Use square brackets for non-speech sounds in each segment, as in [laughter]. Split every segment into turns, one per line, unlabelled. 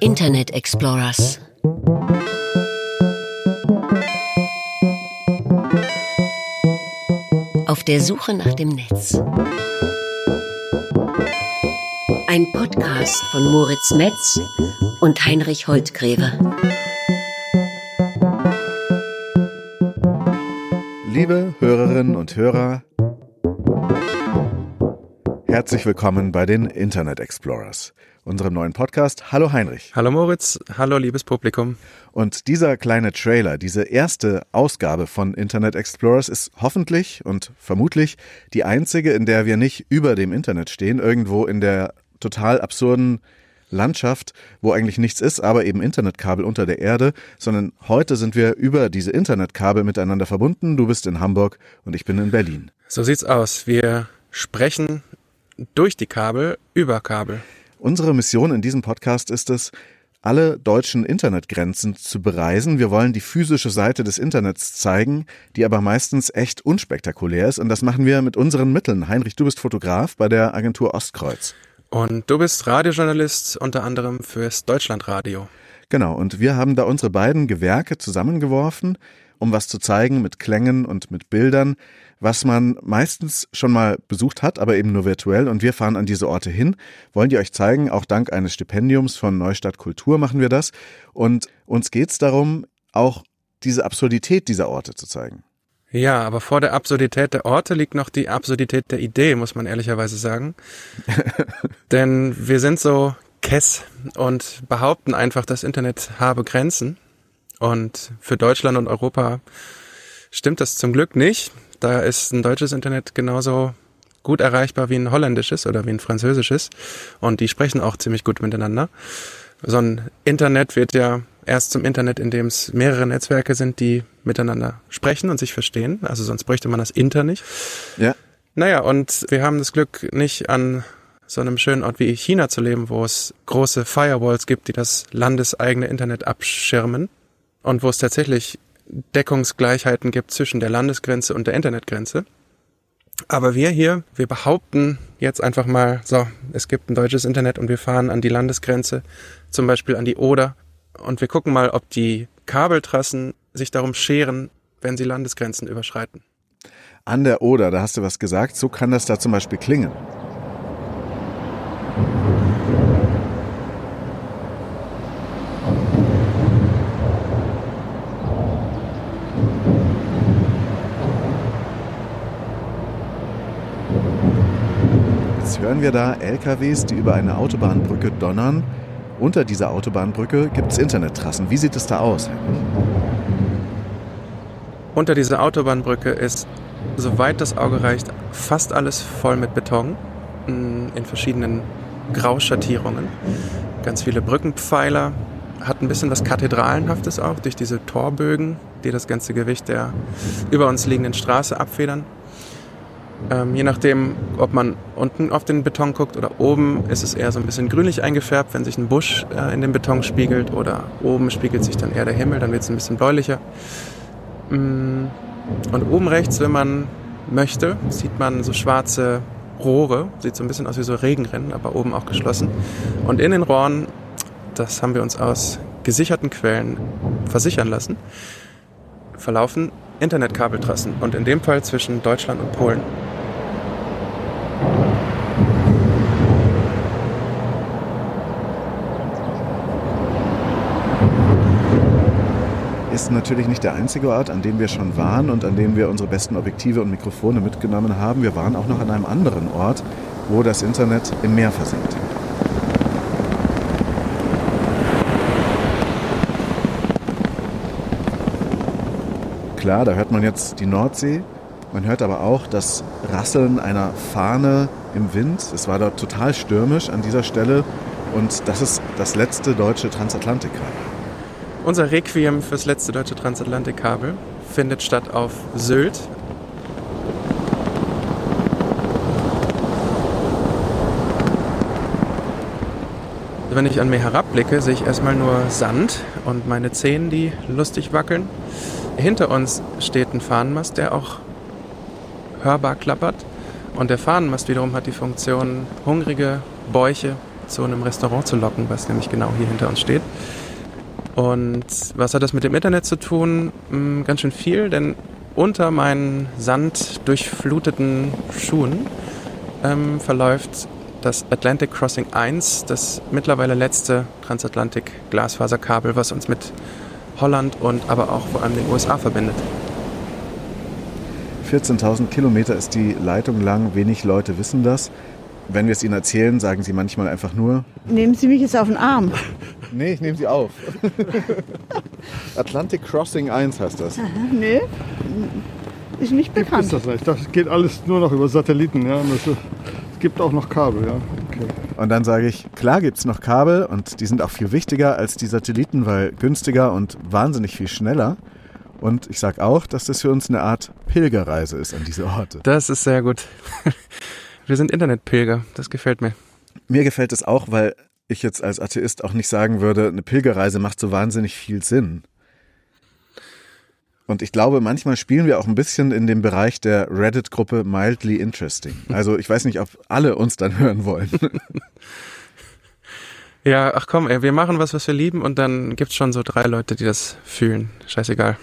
Internet Explorers. Auf der Suche nach dem Netz. Ein Podcast von Moritz Metz und Heinrich Holtgräve.
Liebe Hörerinnen und Hörer, herzlich willkommen bei den Internet Explorers, unserem neuen Podcast. Hallo Heinrich.
Hallo Moritz, hallo liebes Publikum.
Und dieser kleine Trailer, diese erste Ausgabe von Internet Explorers ist hoffentlich und vermutlich die einzige, in der wir nicht über dem Internet stehen, irgendwo in der total absurden Landschaft, wo eigentlich nichts ist, aber eben Internetkabel unter der Erde, sondern heute sind wir über diese Internetkabel miteinander verbunden. Du bist in Hamburg und ich bin in Berlin.
So sieht's aus. Wir sprechen durch die Kabel über Kabel.
Unsere Mission in diesem Podcast ist es, alle deutschen Internetgrenzen zu bereisen. Wir wollen die physische Seite des Internets zeigen, die aber meistens echt unspektakulär ist. Und das machen wir mit unseren Mitteln. Heinrich, du bist Fotograf bei der Agentur Ostkreuz.
Und du bist Radiojournalist unter anderem fürs Deutschlandradio.
Genau, und wir haben da unsere beiden Gewerke zusammengeworfen, um was zu zeigen mit Klängen und mit Bildern, was man meistens schon mal besucht hat, aber eben nur virtuell. Und wir fahren an diese Orte hin, wollen die euch zeigen. Auch dank eines Stipendiums von Neustadt Kultur machen wir das. Und uns geht's darum, auch diese Absurdität dieser Orte zu zeigen.
Ja, aber vor der Absurdität der Orte liegt noch die Absurdität der Idee, muss man ehrlicherweise sagen. [laughs] Denn wir sind so kess und behaupten einfach, das Internet habe Grenzen. Und für Deutschland und Europa stimmt das zum Glück nicht. Da ist ein deutsches Internet genauso gut erreichbar wie ein holländisches oder wie ein französisches. Und die sprechen auch ziemlich gut miteinander. So ein Internet wird ja erst zum Internet, in dem es mehrere Netzwerke sind, die miteinander sprechen und sich verstehen. Also sonst bräuchte man das Inter nicht.
Ja.
Naja, und wir haben das Glück, nicht an so einem schönen Ort wie China zu leben, wo es große Firewalls gibt, die das landeseigene Internet abschirmen und wo es tatsächlich Deckungsgleichheiten gibt zwischen der Landesgrenze und der Internetgrenze. Aber wir hier, wir behaupten jetzt einfach mal, so, es gibt ein deutsches Internet und wir fahren an die Landesgrenze, zum Beispiel an die Oder, und wir gucken mal, ob die Kabeltrassen sich darum scheren, wenn sie Landesgrenzen überschreiten.
An der Oder, da hast du was gesagt, so kann das da zum Beispiel klingen. Hören wir da LKWs, die über eine Autobahnbrücke donnern. Unter dieser Autobahnbrücke gibt es Internettrassen. Wie sieht es da aus?
Unter dieser Autobahnbrücke ist, soweit das Auge reicht, fast alles voll mit Beton in verschiedenen Grauschattierungen. Ganz viele Brückenpfeiler, hat ein bisschen was Kathedralenhaftes auch durch diese Torbögen, die das ganze Gewicht der über uns liegenden Straße abfedern. Ähm, je nachdem, ob man unten auf den Beton guckt oder oben, ist es eher so ein bisschen grünlich eingefärbt, wenn sich ein Busch äh, in den Beton spiegelt oder oben spiegelt sich dann eher der Himmel, dann wird es ein bisschen bläulicher. Mm, und oben rechts, wenn man möchte, sieht man so schwarze Rohre, sieht so ein bisschen aus wie so Regenrinnen, aber oben auch geschlossen. Und in den Rohren, das haben wir uns aus gesicherten Quellen versichern lassen, verlaufen Internetkabeltrassen und in dem Fall zwischen Deutschland und Polen.
Ist natürlich nicht der einzige Ort, an dem wir schon waren und an dem wir unsere besten Objektive und Mikrofone mitgenommen haben. Wir waren auch noch an einem anderen Ort, wo das Internet im Meer versinkt. Klar, da hört man jetzt die Nordsee. Man hört aber auch das Rasseln einer Fahne im Wind. Es war dort total stürmisch an dieser Stelle. Und das ist das letzte deutsche Transatlantikkabel.
Unser Requiem fürs letzte deutsche Transatlantikkabel findet statt auf Sylt. Wenn ich an mir herabblicke, sehe ich erstmal nur Sand und meine Zehen, die lustig wackeln. Hinter uns steht ein Fahnenmast, der auch hörbar klappert. Und der Fahnenmast wiederum hat die Funktion, hungrige Bäuche zu einem Restaurant zu locken, was nämlich genau hier hinter uns steht. Und was hat das mit dem Internet zu tun? Hm, ganz schön viel, denn unter meinen sanddurchfluteten Schuhen ähm, verläuft das Atlantic Crossing 1, das mittlerweile letzte Transatlantik-Glasfaserkabel, was uns mit Holland und aber auch vor allem den USA verbindet.
14.000 Kilometer ist die Leitung lang, wenig Leute wissen das. Wenn wir es Ihnen erzählen, sagen Sie manchmal einfach nur.
Nehmen Sie mich jetzt auf den Arm. [laughs]
Nee, ich nehme Sie auf. [laughs] Atlantic Crossing 1 heißt das.
Aha, nee, ist nicht bekannt.
das nicht? Das geht alles nur noch über Satelliten. Ja? Ist- es gibt auch noch Kabel. Ja? Okay.
Und dann sage ich, klar gibt es noch Kabel und die sind auch viel wichtiger als die Satelliten, weil günstiger und wahnsinnig viel schneller. Und ich sage auch, dass das für uns eine Art Pilgerreise ist an diese Orte.
Das ist sehr gut. [laughs] Wir sind Internetpilger, das gefällt mir.
Mir gefällt es auch, weil ich jetzt als Atheist auch nicht sagen würde, eine Pilgerreise macht so wahnsinnig viel Sinn. Und ich glaube, manchmal spielen wir auch ein bisschen in dem Bereich der Reddit-Gruppe Mildly Interesting. [laughs] Also ich weiß nicht, ob alle uns dann hören wollen. [laughs]
Ja, ach komm, ey, wir machen was, was wir lieben und dann gibt's schon so drei Leute, die das fühlen. Scheißegal.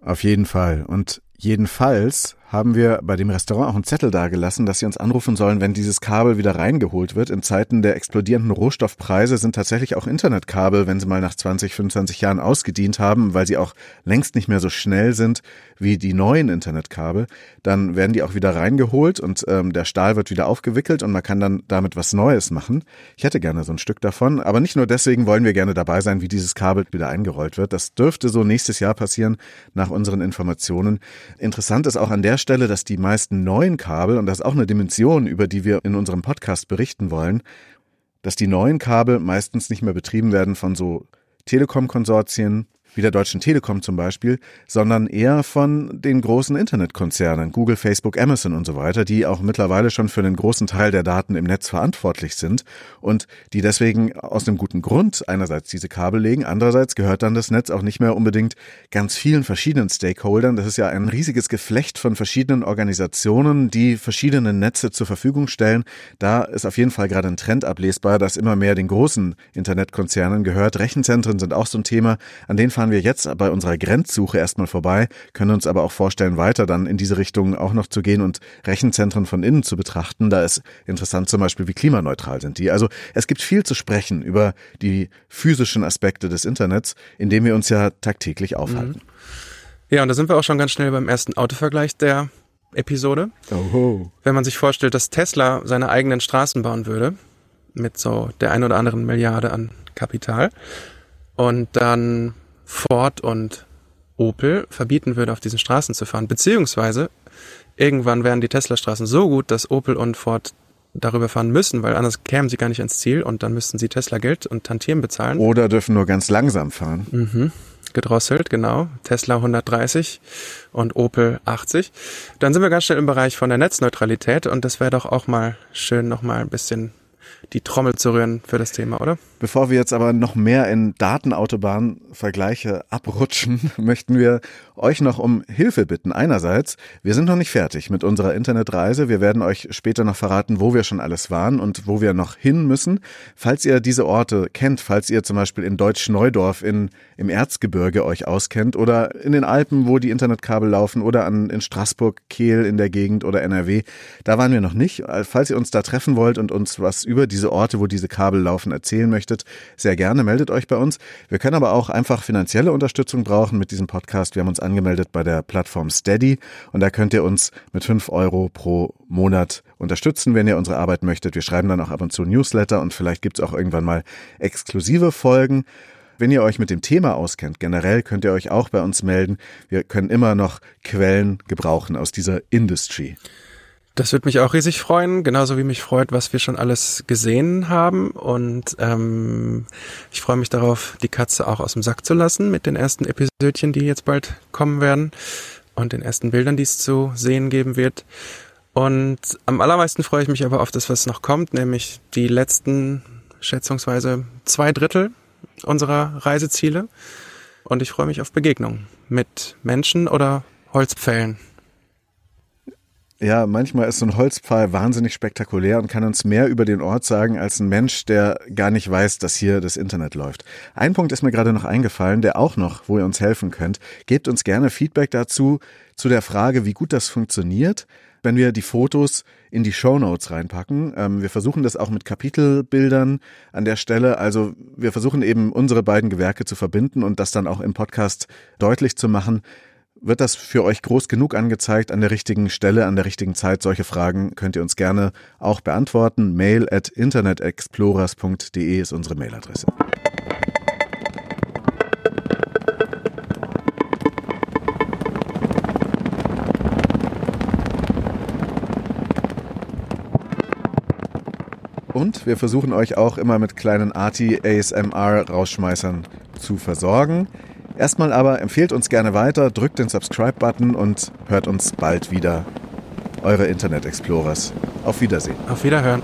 Auf jeden Fall. Und jedenfalls haben wir bei dem Restaurant auch einen Zettel dagelassen, dass sie uns anrufen sollen, wenn dieses Kabel wieder reingeholt wird. In Zeiten der explodierenden Rohstoffpreise sind tatsächlich auch Internetkabel, wenn sie mal nach 20, 25 Jahren ausgedient haben, weil sie auch längst nicht mehr so schnell sind wie die neuen Internetkabel, dann werden die auch wieder reingeholt und ähm, der Stahl wird wieder aufgewickelt und man kann dann damit was Neues machen. Ich hätte gerne so ein Stück davon, aber nicht nur deswegen wollen wir gerne dabei sein, wie dieses Kabel wieder eingerollt wird. Das dürfte so nächstes Jahr passieren, nach unseren Informationen. Interessant ist auch an der Stelle, dass die meisten neuen Kabel, und das ist auch eine Dimension, über die wir in unserem Podcast berichten wollen, dass die neuen Kabel meistens nicht mehr betrieben werden von so Telekom-Konsortien, wie der Deutschen Telekom zum Beispiel, sondern eher von den großen Internetkonzernen, Google, Facebook, Amazon und so weiter, die auch mittlerweile schon für einen großen Teil der Daten im Netz verantwortlich sind und die deswegen aus einem guten Grund einerseits diese Kabel legen, andererseits gehört dann das Netz auch nicht mehr unbedingt ganz vielen verschiedenen Stakeholdern. Das ist ja ein riesiges Geflecht von verschiedenen Organisationen, die verschiedene Netze zur Verfügung stellen. Da ist auf jeden Fall gerade ein Trend ablesbar, dass immer mehr den großen Internetkonzernen gehört. Rechenzentren sind auch so ein Thema, an denen fahren wir jetzt bei unserer Grenzsuche erstmal vorbei, können uns aber auch vorstellen, weiter dann in diese Richtung auch noch zu gehen und Rechenzentren von innen zu betrachten. Da ist interessant zum Beispiel, wie klimaneutral sind die. Also es gibt viel zu sprechen über die physischen Aspekte des Internets, in dem wir uns ja tagtäglich aufhalten.
Ja, und da sind wir auch schon ganz schnell beim ersten Autovergleich der Episode.
Oh.
Wenn man sich vorstellt, dass Tesla seine eigenen Straßen bauen würde, mit so der ein oder anderen Milliarde an Kapital, und dann Ford und Opel verbieten würde, auf diesen Straßen zu fahren, beziehungsweise irgendwann wären die Tesla-Straßen so gut, dass Opel und Ford darüber fahren müssen, weil anders kämen sie gar nicht ans Ziel und dann müssten sie Tesla Geld und Tantiemen bezahlen.
Oder dürfen nur ganz langsam fahren.
Mhm. Gedrosselt, genau. Tesla 130 und Opel 80. Dann sind wir ganz schnell im Bereich von der Netzneutralität und das wäre doch auch mal schön, noch mal ein bisschen die Trommel zu rühren für das Thema, oder?
Bevor wir jetzt aber noch mehr in Datenautobahn-Vergleiche abrutschen, [laughs] möchten wir euch noch um Hilfe bitten. Einerseits, wir sind noch nicht fertig mit unserer Internetreise. Wir werden euch später noch verraten, wo wir schon alles waren und wo wir noch hin müssen. Falls ihr diese Orte kennt, falls ihr zum Beispiel in Deutsch-Neudorf im Erzgebirge euch auskennt oder in den Alpen, wo die Internetkabel laufen oder an, in Straßburg, Kehl in der Gegend oder NRW, da waren wir noch nicht. Falls ihr uns da treffen wollt und uns was über diese Orte, wo diese Kabel laufen, erzählen möchtet, sehr gerne meldet euch bei uns. Wir können aber auch einfach finanzielle Unterstützung brauchen mit diesem Podcast. Wir haben uns angemeldet bei der Plattform Steady und da könnt ihr uns mit fünf Euro pro Monat unterstützen, wenn ihr unsere Arbeit möchtet. Wir schreiben dann auch ab und zu Newsletter und vielleicht gibt's auch irgendwann mal exklusive Folgen. Wenn ihr euch mit dem Thema auskennt, generell könnt ihr euch auch bei uns melden. Wir können immer noch Quellen gebrauchen aus dieser Industry.
Das würde mich auch riesig freuen, genauso wie mich freut, was wir schon alles gesehen haben. Und ähm, ich freue mich darauf, die Katze auch aus dem Sack zu lassen mit den ersten Episodchen, die jetzt bald kommen werden und den ersten Bildern, die es zu sehen geben wird. Und am allermeisten freue ich mich aber auf das, was noch kommt, nämlich die letzten schätzungsweise zwei Drittel unserer Reiseziele. Und ich freue mich auf Begegnungen mit Menschen oder Holzpfählen.
Ja, manchmal ist so ein Holzpfahl wahnsinnig spektakulär und kann uns mehr über den Ort sagen als ein Mensch, der gar nicht weiß, dass hier das Internet läuft. Ein Punkt ist mir gerade noch eingefallen, der auch noch, wo ihr uns helfen könnt. Gebt uns gerne Feedback dazu, zu der Frage, wie gut das funktioniert, wenn wir die Fotos in die Show Notes reinpacken. Ähm, wir versuchen das auch mit Kapitelbildern an der Stelle. Also wir versuchen eben unsere beiden Gewerke zu verbinden und das dann auch im Podcast deutlich zu machen. Wird das für euch groß genug angezeigt an der richtigen Stelle, an der richtigen Zeit? Solche Fragen könnt ihr uns gerne auch beantworten. Mail at internetexplorers.de ist unsere Mailadresse. Und wir versuchen euch auch immer mit kleinen Arti ASMR Rausschmeißern zu versorgen. Erstmal aber empfehlt uns gerne weiter, drückt den Subscribe-Button und hört uns bald wieder. Eure Internet Explorers. Auf Wiedersehen.
Auf Wiederhören.